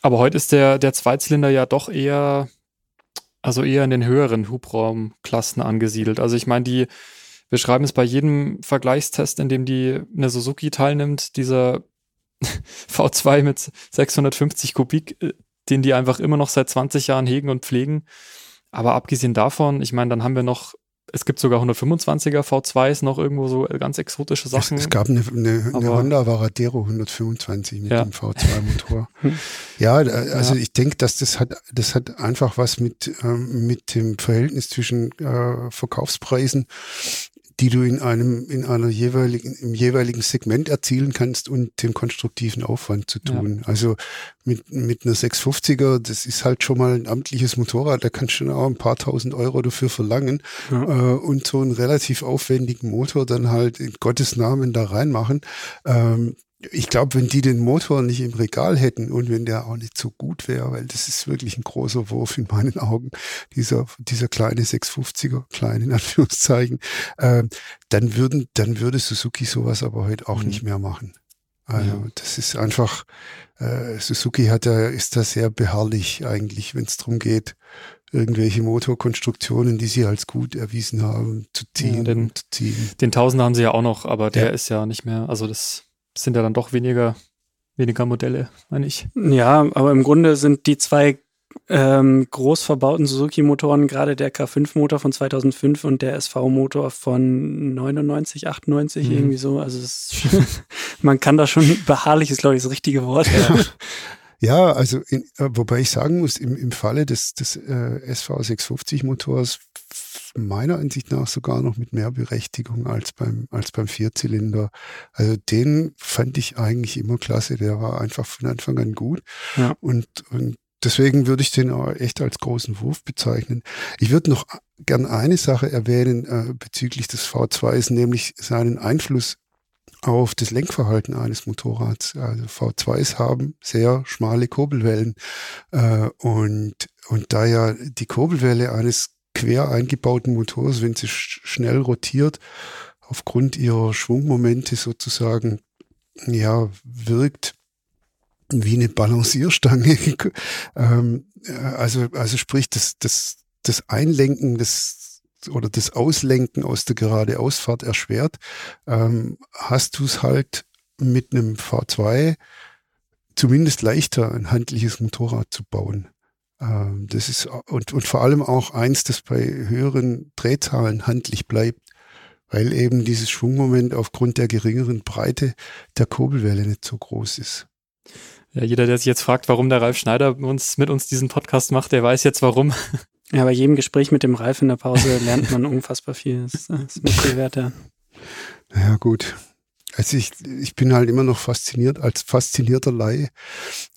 Aber heute ist der, der Zweizylinder ja doch eher also eher in den höheren Hubraumklassen angesiedelt. Also ich meine, die, wir schreiben es bei jedem Vergleichstest, in dem die eine Suzuki teilnimmt, dieser V2 mit 650 Kubik, äh, den die einfach immer noch seit 20 Jahren hegen und pflegen. Aber abgesehen davon, ich meine, dann haben wir noch es gibt sogar 125er V2s noch irgendwo so ganz exotische Sachen. Es, es gab eine, eine, eine Honda Varadero 125 mit ja. dem V2-Motor. ja, also ja. ich denke, dass das hat, das hat einfach was mit, ähm, mit dem Verhältnis zwischen äh, Verkaufspreisen die du in einem, in einer jeweiligen, im jeweiligen Segment erzielen kannst und den konstruktiven Aufwand zu tun. Ja. Also mit, mit einer 650er, das ist halt schon mal ein amtliches Motorrad, da kannst du schon auch ein paar tausend Euro dafür verlangen ja. äh, und so einen relativ aufwendigen Motor dann halt in Gottes Namen da reinmachen. Ähm, ich glaube, wenn die den Motor nicht im Regal hätten und wenn der auch nicht so gut wäre, weil das ist wirklich ein großer Wurf in meinen Augen, dieser, dieser kleine 650er, klein in Anführungszeichen, äh, dann würden, dann würde Suzuki sowas aber heute auch mhm. nicht mehr machen. Also ja. das ist einfach, äh, Suzuki hat da, ist da sehr beharrlich eigentlich, wenn es darum geht, irgendwelche Motorkonstruktionen, die sie als gut erwiesen haben, zu ziehen. Ja, den, zu ziehen. den Tausender haben sie ja auch noch, aber der ja. ist ja nicht mehr, also das sind ja dann doch weniger, weniger Modelle, meine ich. Ja, aber im Grunde sind die zwei ähm, groß verbauten Suzuki-Motoren, gerade der K5-Motor von 2005 und der SV-Motor von 99, 98, mhm. irgendwie so. Also ist, man kann da schon beharrlich, ist glaube ich das richtige Wort. Ja, ja also in, wobei ich sagen muss, im, im Falle des, des äh, SV 650-Motors meiner Ansicht nach sogar noch mit mehr Berechtigung als beim, als beim Vierzylinder. Also den fand ich eigentlich immer klasse. Der war einfach von Anfang an gut. Ja. Und, und deswegen würde ich den auch echt als großen Wurf bezeichnen. Ich würde noch gern eine Sache erwähnen äh, bezüglich des V2s, nämlich seinen Einfluss auf das Lenkverhalten eines Motorrads. Also V2s haben sehr schmale Kurbelwellen äh, und und da ja die Kurbelwelle eines quer eingebauten Motors, wenn sie sch schnell rotiert, aufgrund ihrer Schwungmomente sozusagen, ja, wirkt wie eine Balancierstange. ähm, äh, also, also sprich, das, das, das Einlenken des oder das Auslenken aus der Geradeausfahrt erschwert, ähm, hast du es halt mit einem V2 zumindest leichter, ein handliches Motorrad zu bauen. Ähm, das ist und, und vor allem auch eins, das bei höheren Drehzahlen handlich bleibt, weil eben dieses Schwungmoment aufgrund der geringeren Breite der Kurbelwelle nicht so groß ist. Ja, jeder, der sich jetzt fragt, warum der Ralf Schneider uns, mit uns diesen Podcast macht, der weiß jetzt warum. Ja, bei jedem Gespräch mit dem Ralf in der Pause lernt man unfassbar viel. Das ist mit viel wert, ja. Naja, gut. Also ich, ich bin halt immer noch fasziniert, als faszinierter Laie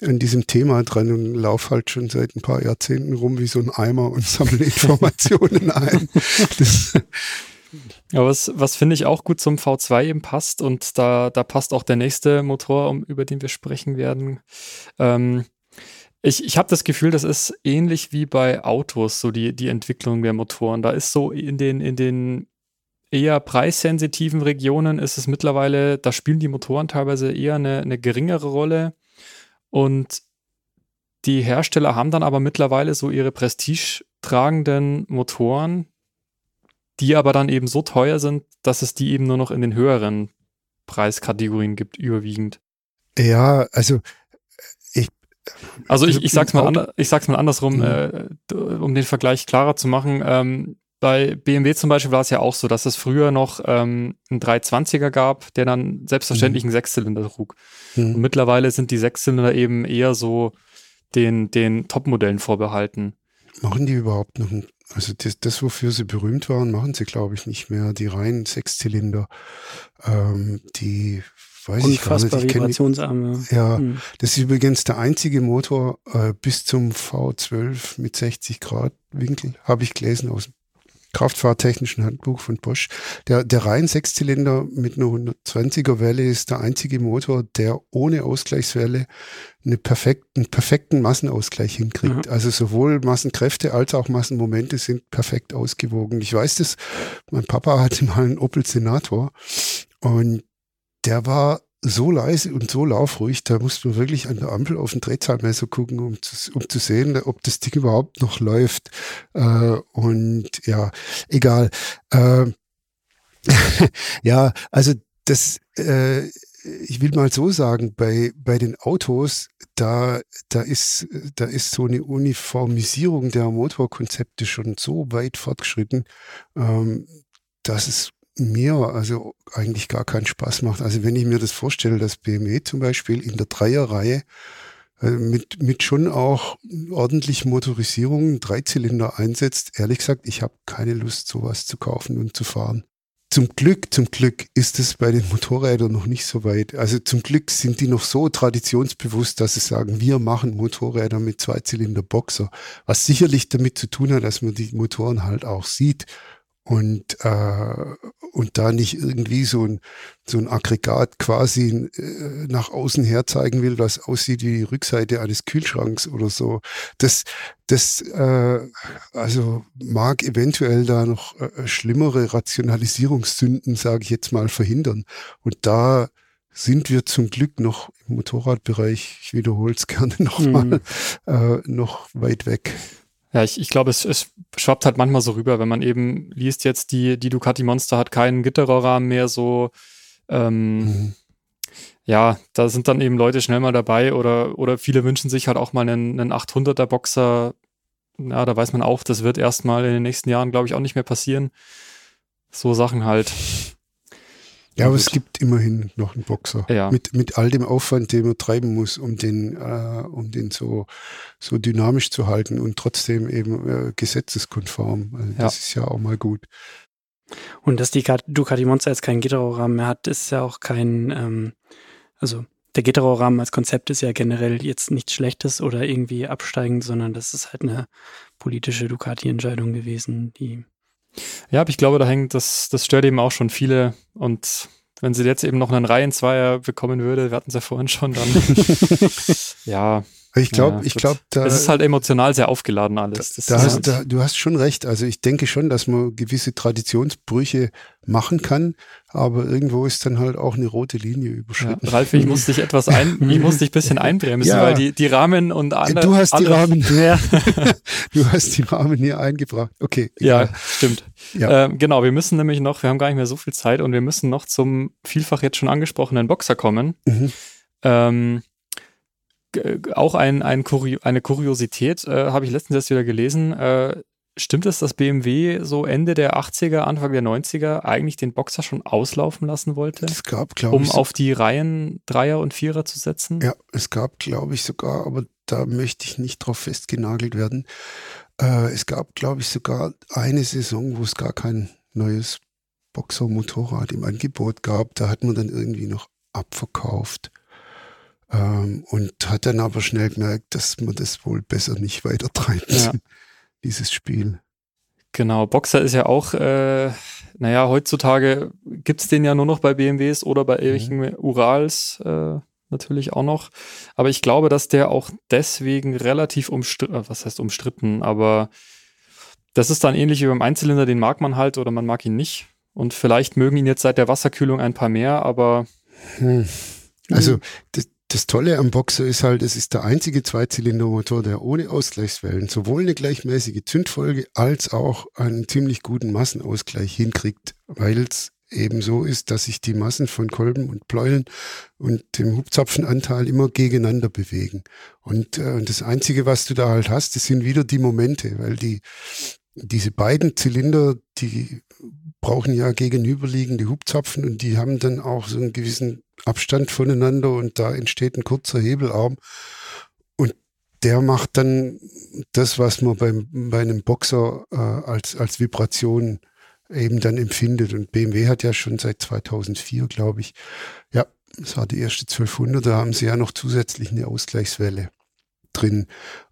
an diesem Thema dran und laufe halt schon seit ein paar Jahrzehnten rum wie so ein Eimer und sammle Informationen ein. ja, was, was finde ich auch gut zum V2 eben passt und da, da passt auch der nächste Motor, um, über den wir sprechen werden. Ähm, ich, ich habe das Gefühl, das ist ähnlich wie bei Autos, so die, die Entwicklung der Motoren. Da ist so in den, in den eher preissensitiven Regionen ist es mittlerweile, da spielen die Motoren teilweise eher eine, eine geringere Rolle. Und die Hersteller haben dann aber mittlerweile so ihre prestigetragenden Motoren, die aber dann eben so teuer sind, dass es die eben nur noch in den höheren Preiskategorien gibt, überwiegend. Ja, also ich, Also ich, ich sag's mal, ander, ich sag's mal andersrum, mhm. äh, um den Vergleich klarer zu machen. Ähm, bei BMW zum Beispiel war es ja auch so, dass es früher noch ähm, einen 320er gab, der dann selbstverständlich mhm. einen Sechszylinder trug. Mhm. Und mittlerweile sind die Sechszylinder eben eher so den, den Top-Modellen vorbehalten. Machen die überhaupt noch ein, also das, das, wofür sie berühmt waren, machen sie, glaube ich, nicht mehr. Die reinen Sechszylinder, ähm, die weiß Unfassbar ich gar nicht. Vibrationsarme. Ja, hm. das ist übrigens der einzige Motor äh, bis zum V12 mit 60 Grad Winkel, habe ich gelesen aus dem Kraftfahrtechnischen Handbuch von Bosch. Der, der rein Sechszylinder mit einer 120er Welle ist der einzige Motor, der ohne Ausgleichswelle eine perfekten, perfekten Massenausgleich hinkriegt. Mhm. Also sowohl Massenkräfte als auch Massenmomente sind perfekt ausgewogen. Ich weiß das, mein Papa hatte mal einen Opel Senator und der war so leise und so laufruhig, da musst du wirklich an der Ampel auf den Drehzahlmesser gucken, um zu, um zu sehen, ob das Ding überhaupt noch läuft. Äh, und ja, egal. Äh, ja, also das, äh, ich will mal so sagen, bei, bei den Autos, da, da ist, da ist so eine Uniformisierung der Motorkonzepte schon so weit fortgeschritten, ähm, dass es mir also eigentlich gar keinen Spaß macht. Also wenn ich mir das vorstelle, dass BMW zum Beispiel in der Dreierreihe äh, mit, mit schon auch ordentlich Motorisierung Dreizylinder einsetzt, ehrlich gesagt, ich habe keine Lust, sowas zu kaufen und zu fahren. Zum Glück, zum Glück ist es bei den Motorrädern noch nicht so weit. Also zum Glück sind die noch so traditionsbewusst, dass sie sagen, wir machen Motorräder mit Zweizylinder Boxer, was sicherlich damit zu tun hat, dass man die Motoren halt auch sieht und, äh, und da nicht irgendwie so ein, so ein Aggregat quasi äh, nach außen her zeigen will, was aussieht wie die Rückseite eines Kühlschranks oder so. Das, das äh, also mag eventuell da noch äh, schlimmere Rationalisierungssünden, sage ich jetzt mal, verhindern. Und da sind wir zum Glück noch im Motorradbereich, ich wiederhole es gerne nochmal, mhm. äh, noch weit weg. Ja, ich, ich glaube, es, es schwappt halt manchmal so rüber, wenn man eben liest jetzt, die, die Ducati Monster hat keinen Gitterrohrrahmen mehr, so, ähm, mhm. ja, da sind dann eben Leute schnell mal dabei oder, oder viele wünschen sich halt auch mal einen, einen 800er Boxer. Ja, da weiß man auch, das wird erstmal in den nächsten Jahren, glaube ich, auch nicht mehr passieren. So Sachen halt. Ja, aber es gibt immerhin noch einen Boxer. Ja. Mit, mit all dem Aufwand, den man treiben muss, um den, äh, um den so, so dynamisch zu halten und trotzdem eben äh, gesetzeskonform. Also ja. Das ist ja auch mal gut. Und dass die Ducati Monster jetzt keinen Gitterrohrrahmen mehr hat, ist ja auch kein, ähm, also der Gitterrohrrahmen als Konzept ist ja generell jetzt nichts Schlechtes oder irgendwie absteigend, sondern das ist halt eine politische Ducati-Entscheidung gewesen, die ja, aber ich glaube, da hängt, das, das stört eben auch schon viele. Und wenn sie jetzt eben noch einen Reihenzweier bekommen würde, wir hatten es ja vorhin schon, dann ja. Ich glaube, ja, ich glaube, da. Es ist halt emotional sehr aufgeladen alles. Da, da hast, da, du hast schon recht. Also ich denke schon, dass man gewisse Traditionsbrüche machen kann, aber irgendwo ist dann halt auch eine rote Linie überschritten. Ja, Ralf, ich muss dich etwas ein, ich muss dich ein bisschen einbremsen, ja. weil die, die Rahmen und andere. Du hast die Rahmen, ja. du hast die Rahmen hier eingebracht. Okay. Ja, stimmt. Ja. Ähm, genau, wir müssen nämlich noch, wir haben gar nicht mehr so viel Zeit und wir müssen noch zum vielfach jetzt schon angesprochenen Boxer kommen. Mhm. Ähm, auch ein, ein Kuri eine Kuriosität, äh, habe ich letztens erst wieder gelesen. Äh, stimmt es, dass BMW so Ende der 80er, Anfang der 90er eigentlich den Boxer schon auslaufen lassen wollte? Es gab, glaube um ich. Um auf die Reihen Dreier und Vierer zu setzen? Ja, es gab, glaube ich, sogar, aber da möchte ich nicht drauf festgenagelt werden. Äh, es gab, glaube ich, sogar eine Saison, wo es gar kein neues Boxer-Motorrad im Angebot gab. Da hat man dann irgendwie noch abverkauft. Ähm, und hat dann aber schnell gemerkt, dass man das wohl besser nicht weiter treibt, ja. dieses Spiel. Genau, Boxer ist ja auch, äh, naja, heutzutage gibt's den ja nur noch bei BMWs oder bei irgendwelchen mhm. Urals äh, natürlich auch noch. Aber ich glaube, dass der auch deswegen relativ umstritten, äh, was heißt umstritten, aber das ist dann ähnlich wie beim Einzylinder, den mag man halt oder man mag ihn nicht. Und vielleicht mögen ihn jetzt seit der Wasserkühlung ein paar mehr, aber. Hm. Also das, das Tolle am Boxer ist halt, es ist der einzige Zweizylindermotor, der ohne Ausgleichswellen sowohl eine gleichmäßige Zündfolge als auch einen ziemlich guten Massenausgleich hinkriegt, weil es eben so ist, dass sich die Massen von Kolben und Pleulen und dem Hubzapfenanteil immer gegeneinander bewegen. Und, äh, und das Einzige, was du da halt hast, das sind wieder die Momente, weil die, diese beiden Zylinder, die brauchen ja gegenüberliegende Hubzapfen und die haben dann auch so einen gewissen Abstand voneinander und da entsteht ein kurzer Hebelarm. Und der macht dann das, was man beim, bei einem Boxer äh, als, als Vibration eben dann empfindet. Und BMW hat ja schon seit 2004, glaube ich, ja, das war die erste 1200, da haben sie ja noch zusätzlich eine Ausgleichswelle drin.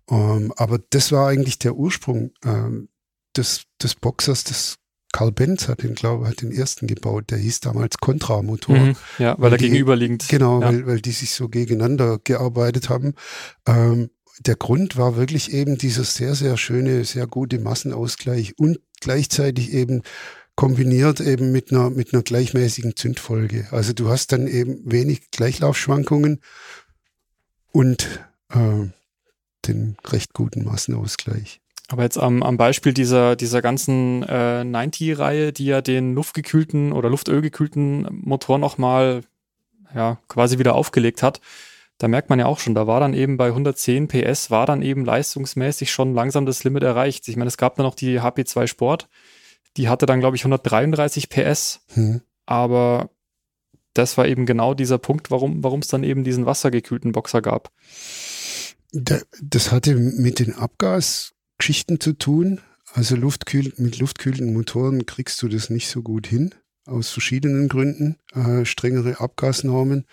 Ähm, aber das war eigentlich der Ursprung ähm, des, des Boxers, des Karl Benz hat den, glaube hat den ersten gebaut, der hieß damals Kontramotor. Mhm, ja, weil, weil er gegenüberliegend. Genau, ja. weil, weil die sich so gegeneinander gearbeitet haben. Ähm, der Grund war wirklich eben dieser sehr, sehr schöne, sehr gute Massenausgleich und gleichzeitig eben kombiniert eben mit einer, mit einer gleichmäßigen Zündfolge. Also du hast dann eben wenig Gleichlaufschwankungen und äh, den recht guten Massenausgleich. Aber jetzt am, am Beispiel dieser, dieser ganzen äh, 90-Reihe, die ja den luftgekühlten oder luftölgekühlten Motor nochmal ja, quasi wieder aufgelegt hat, da merkt man ja auch schon, da war dann eben bei 110 PS, war dann eben leistungsmäßig schon langsam das Limit erreicht. Ich meine, es gab dann noch die HP2 Sport, die hatte dann, glaube ich, 133 PS, hm. aber das war eben genau dieser Punkt, warum warum es dann eben diesen wassergekühlten Boxer gab. Das hatte mit den Abgasgeschichten zu tun. Also Luftkühl mit luftkühlten Motoren kriegst du das nicht so gut hin, aus verschiedenen Gründen. Äh, strengere Abgasnormen.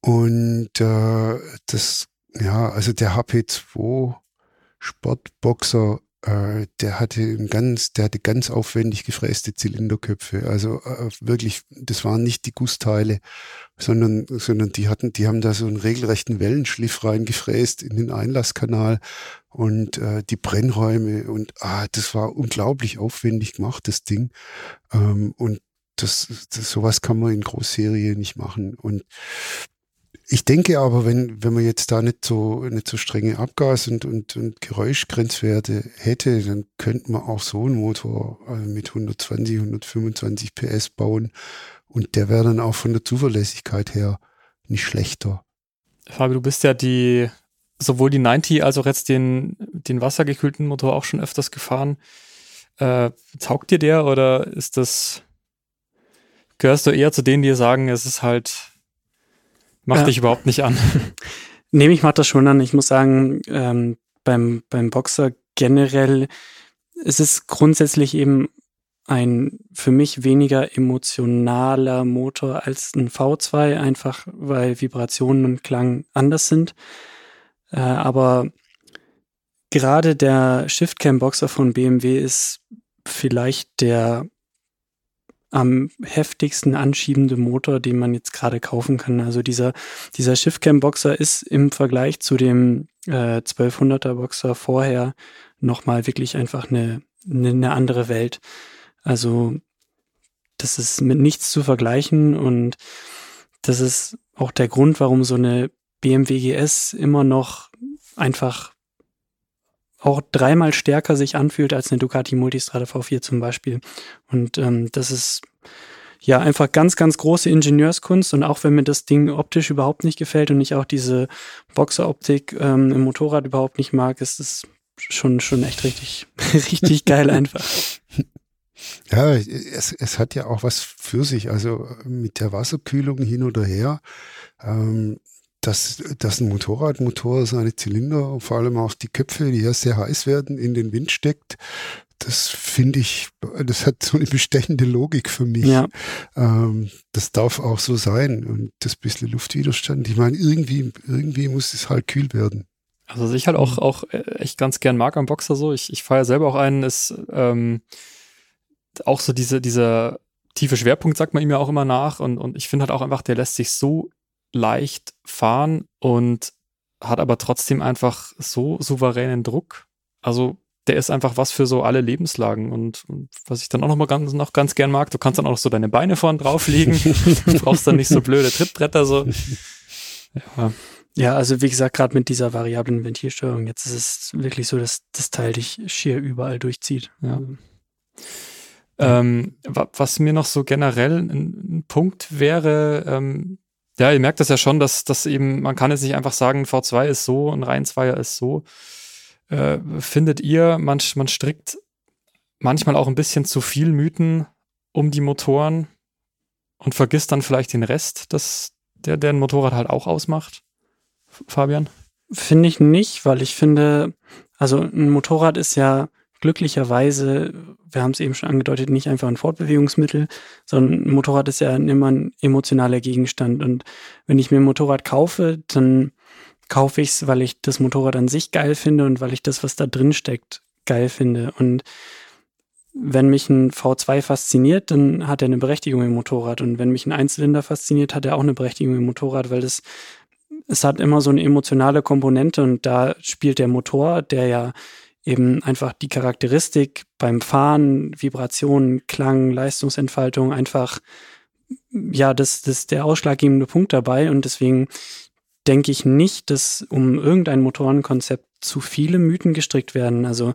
Und äh, das, ja, also der HP2 Sportboxer äh, der hatte ein ganz, der hatte ganz aufwendig gefräste Zylinderköpfe. Also äh, wirklich, das waren nicht die Gussteile, sondern, sondern die hatten, die haben da so einen regelrechten Wellenschliff reingefräst in den Einlasskanal und äh, die Brennräume und ah, das war unglaublich aufwendig gemacht, das Ding. Ähm, und das, das, sowas kann man in Großserie nicht machen. Und ich denke aber, wenn, wenn man jetzt da nicht so, nicht so strenge Abgas- und, und, und Geräuschgrenzwerte hätte, dann könnte man auch so einen Motor äh, mit 120, 125 PS bauen. Und der wäre dann auch von der Zuverlässigkeit her nicht schlechter. Fabio, du bist ja die, sowohl die 90 als auch jetzt den, den wassergekühlten Motor auch schon öfters gefahren. Äh, taugt dir der oder ist das, gehörst du eher zu denen, die sagen, es ist halt Macht ja. dich überhaupt nicht an. Nee, mich macht das schon an. Ich muss sagen, ähm, beim, beim Boxer generell ist es grundsätzlich eben ein für mich weniger emotionaler Motor als ein V2, einfach weil Vibrationen und Klang anders sind. Äh, aber gerade der Shiftcam Boxer von BMW ist vielleicht der am heftigsten anschiebende Motor, den man jetzt gerade kaufen kann. Also dieser, dieser Shiftcam Boxer ist im Vergleich zu dem äh, 1200er Boxer vorher nochmal wirklich einfach eine, eine, eine andere Welt. Also das ist mit nichts zu vergleichen und das ist auch der Grund, warum so eine BMW GS immer noch einfach auch dreimal stärker sich anfühlt als eine Ducati Multistrada V4 zum Beispiel. Und ähm, das ist ja einfach ganz, ganz große Ingenieurskunst. Und auch wenn mir das Ding optisch überhaupt nicht gefällt und ich auch diese Boxeroptik ähm, im Motorrad überhaupt nicht mag, ist es schon, schon echt richtig, richtig geil einfach. Ja, es, es hat ja auch was für sich. Also mit der Wasserkühlung hin oder her. Ähm, dass, dass ein Motorradmotor seine Zylinder, vor allem auch die Köpfe, die ja sehr heiß werden, in den Wind steckt. Das finde ich, das hat so eine bestechende Logik für mich. Ja. Ähm, das darf auch so sein. Und das bisschen Luftwiderstand, ich meine, irgendwie, irgendwie muss es halt kühl werden. Also was ich halt auch, auch echt ganz gern mag am Boxer so, ich, ich fahre ja selber auch einen, ist ähm, auch so diese, dieser tiefe Schwerpunkt, sagt man ihm ja auch immer nach. Und, und ich finde halt auch einfach, der lässt sich so leicht fahren und hat aber trotzdem einfach so souveränen Druck. Also der ist einfach was für so alle Lebenslagen und, und was ich dann auch noch mal ganz, noch ganz gern mag, du kannst dann auch so deine Beine vorn drauflegen, du brauchst dann nicht so blöde Trittbretter so. Ja. Ja, also wie gesagt, gerade mit dieser variablen Ventilsteuerung, jetzt ist es wirklich so, dass das Teil dich schier überall durchzieht. Ja. Ähm, was mir noch so generell ein, ein Punkt wäre, ähm, ja, ihr merkt das ja schon, dass, dass eben, man kann jetzt nicht einfach sagen, V2 ist so, ein Reihenzweier ist so. Äh, findet ihr, man, man strickt manchmal auch ein bisschen zu viel Mythen um die Motoren und vergisst dann vielleicht den Rest, das, der, der ein Motorrad halt auch ausmacht? Fabian? Finde ich nicht, weil ich finde, also ein Motorrad ist ja glücklicherweise, wir haben es eben schon angedeutet, nicht einfach ein Fortbewegungsmittel, sondern ein Motorrad ist ja immer ein emotionaler Gegenstand. Und wenn ich mir ein Motorrad kaufe, dann kaufe ich es, weil ich das Motorrad an sich geil finde und weil ich das, was da drin steckt, geil finde. Und wenn mich ein V2 fasziniert, dann hat er eine Berechtigung im Motorrad. Und wenn mich ein Einzylinder fasziniert, hat er auch eine Berechtigung im Motorrad, weil das, es hat immer so eine emotionale Komponente und da spielt der Motor, der ja eben einfach die Charakteristik beim Fahren, Vibration, Klang, Leistungsentfaltung einfach, ja, das, das ist der ausschlaggebende Punkt dabei und deswegen denke ich nicht, dass um irgendein Motorenkonzept zu viele Mythen gestrickt werden. Also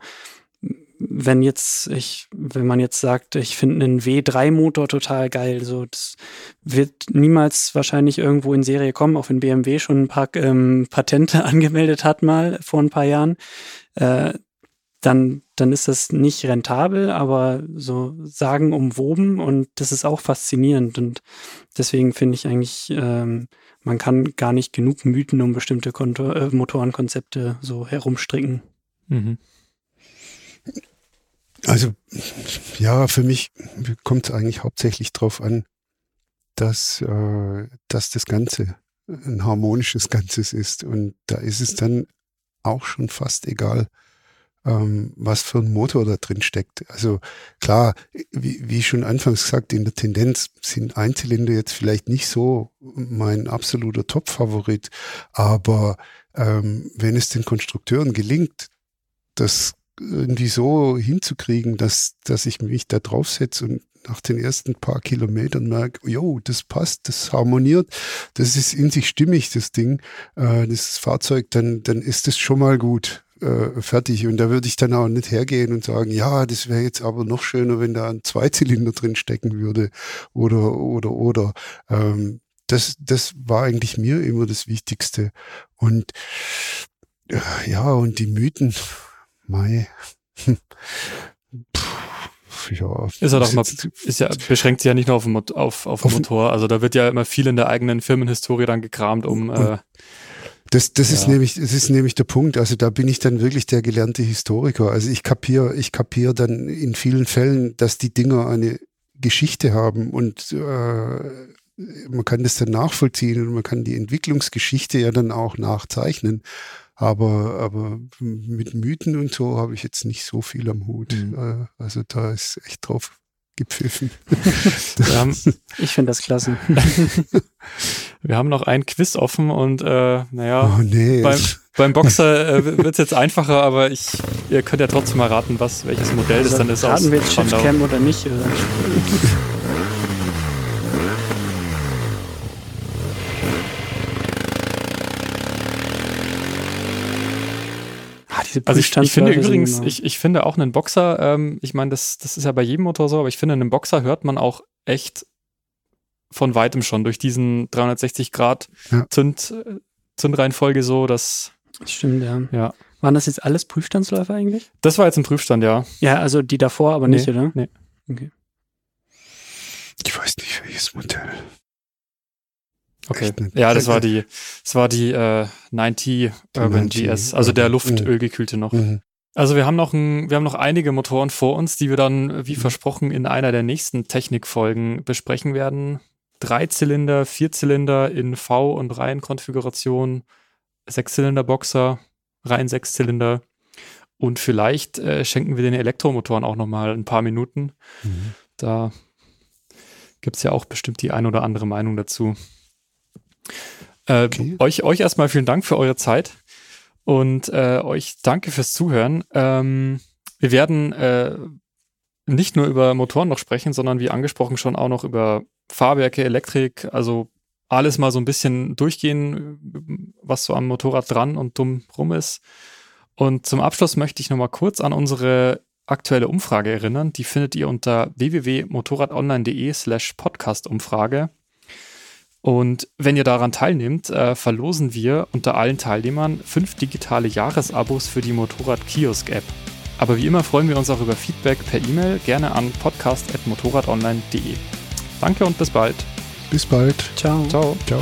wenn jetzt, ich, wenn man jetzt sagt, ich finde einen W3-Motor total geil, so das wird niemals wahrscheinlich irgendwo in Serie kommen, auch wenn BMW schon ein paar ähm, Patente angemeldet hat mal vor ein paar Jahren. Äh, dann, dann ist das nicht rentabel, aber so sagen umwoben und das ist auch faszinierend. Und deswegen finde ich eigentlich, ähm, man kann gar nicht genug Mythen um bestimmte Konto äh, Motorenkonzepte so herumstricken. Mhm. Also ja, für mich kommt es eigentlich hauptsächlich darauf an, dass, äh, dass das Ganze ein harmonisches Ganzes ist. Und da ist es dann auch schon fast egal, ähm, was für ein Motor da drin steckt. Also klar, wie, wie schon anfangs gesagt, in der Tendenz sind Einzylinder jetzt vielleicht nicht so mein absoluter Top-Favorit, aber ähm, wenn es den Konstrukteuren gelingt, das irgendwie so hinzukriegen, dass, dass ich mich da draufsetze und nach den ersten paar Kilometern merke, jo, das passt, das harmoniert, das ist in sich stimmig, das Ding, äh, das Fahrzeug, dann, dann ist das schon mal gut äh, fertig. Und da würde ich dann auch nicht hergehen und sagen, ja, das wäre jetzt aber noch schöner, wenn da ein Zweizylinder drin stecken würde oder, oder, oder. Ähm, das, das war eigentlich mir immer das Wichtigste. Und äh, ja, und die Mythen, Mai. ja. Ist ja doch mal, ist ja, beschränkt sich ja nicht nur auf, auf, auf, auf Motor. Also da wird ja immer viel in der eigenen Firmenhistorie dann gekramt, um. Äh, das, das ja. ist nämlich, das ist nämlich der Punkt. Also da bin ich dann wirklich der gelernte Historiker. Also ich kapiere, ich kapiere dann in vielen Fällen, dass die Dinger eine Geschichte haben und äh, man kann das dann nachvollziehen und man kann die Entwicklungsgeschichte ja dann auch nachzeichnen. Aber, aber mit Mythen und so habe ich jetzt nicht so viel am Hut. Mhm. Äh, also da ist echt drauf gepfiffen. ich finde das klasse. Wir haben noch ein Quiz offen und äh, naja, oh, nee. beim, beim Boxer äh, wird es jetzt einfacher, aber ich, ihr könnt ja trotzdem mal raten, was, welches Modell also, das dann ist. Raten wir jetzt Shiftcam oder nicht? Oder? also ich, ich finde übrigens, ich, ich finde auch einen Boxer, ähm, ich meine, das, das ist ja bei jedem Motor so, aber ich finde, einen Boxer hört man auch echt von weitem schon durch diesen 360 Grad ja. Zünd, Zündreihenfolge so, dass. Stimmt, ja. ja. Waren das jetzt alles Prüfstandsläufer eigentlich? Das war jetzt ein Prüfstand, ja. Ja, also die davor aber nee, nicht, oder? Nee. Okay. Ich weiß nicht, welches Modell. Okay. Ja, das war die, das war die äh, 90 Urban GS, also der Luftölgekühlte noch. Mhm. Also wir haben noch ein, wir haben noch einige Motoren vor uns, die wir dann, wie mhm. versprochen, in einer der nächsten Technikfolgen besprechen werden. Dreizylinder, Vierzylinder in V- und Reihenkonfiguration, Sechszylinder-Boxer, Reihen Sechszylinder. Und vielleicht äh, schenken wir den Elektromotoren auch noch mal ein paar Minuten. Mhm. Da gibt's ja auch bestimmt die ein oder andere Meinung dazu. Äh, okay. euch, euch erstmal vielen Dank für eure Zeit und äh, euch danke fürs Zuhören. Ähm, wir werden äh, nicht nur über Motoren noch sprechen, sondern wie angesprochen schon auch noch über Fahrwerke, Elektrik, also alles mal so ein bisschen durchgehen, was so am Motorrad dran und dumm rum ist. Und zum Abschluss möchte ich nochmal kurz an unsere aktuelle Umfrage erinnern. Die findet ihr unter www.motorradonline.de slash podcastumfrage. Und wenn ihr daran teilnehmt, äh, verlosen wir unter allen Teilnehmern fünf digitale Jahresabos für die Motorrad-Kiosk-App. Aber wie immer freuen wir uns auch über Feedback per E-Mail, gerne an podcast.motorradonline.de. Danke und bis bald. Bis bald. Ciao. Ciao. Ciao.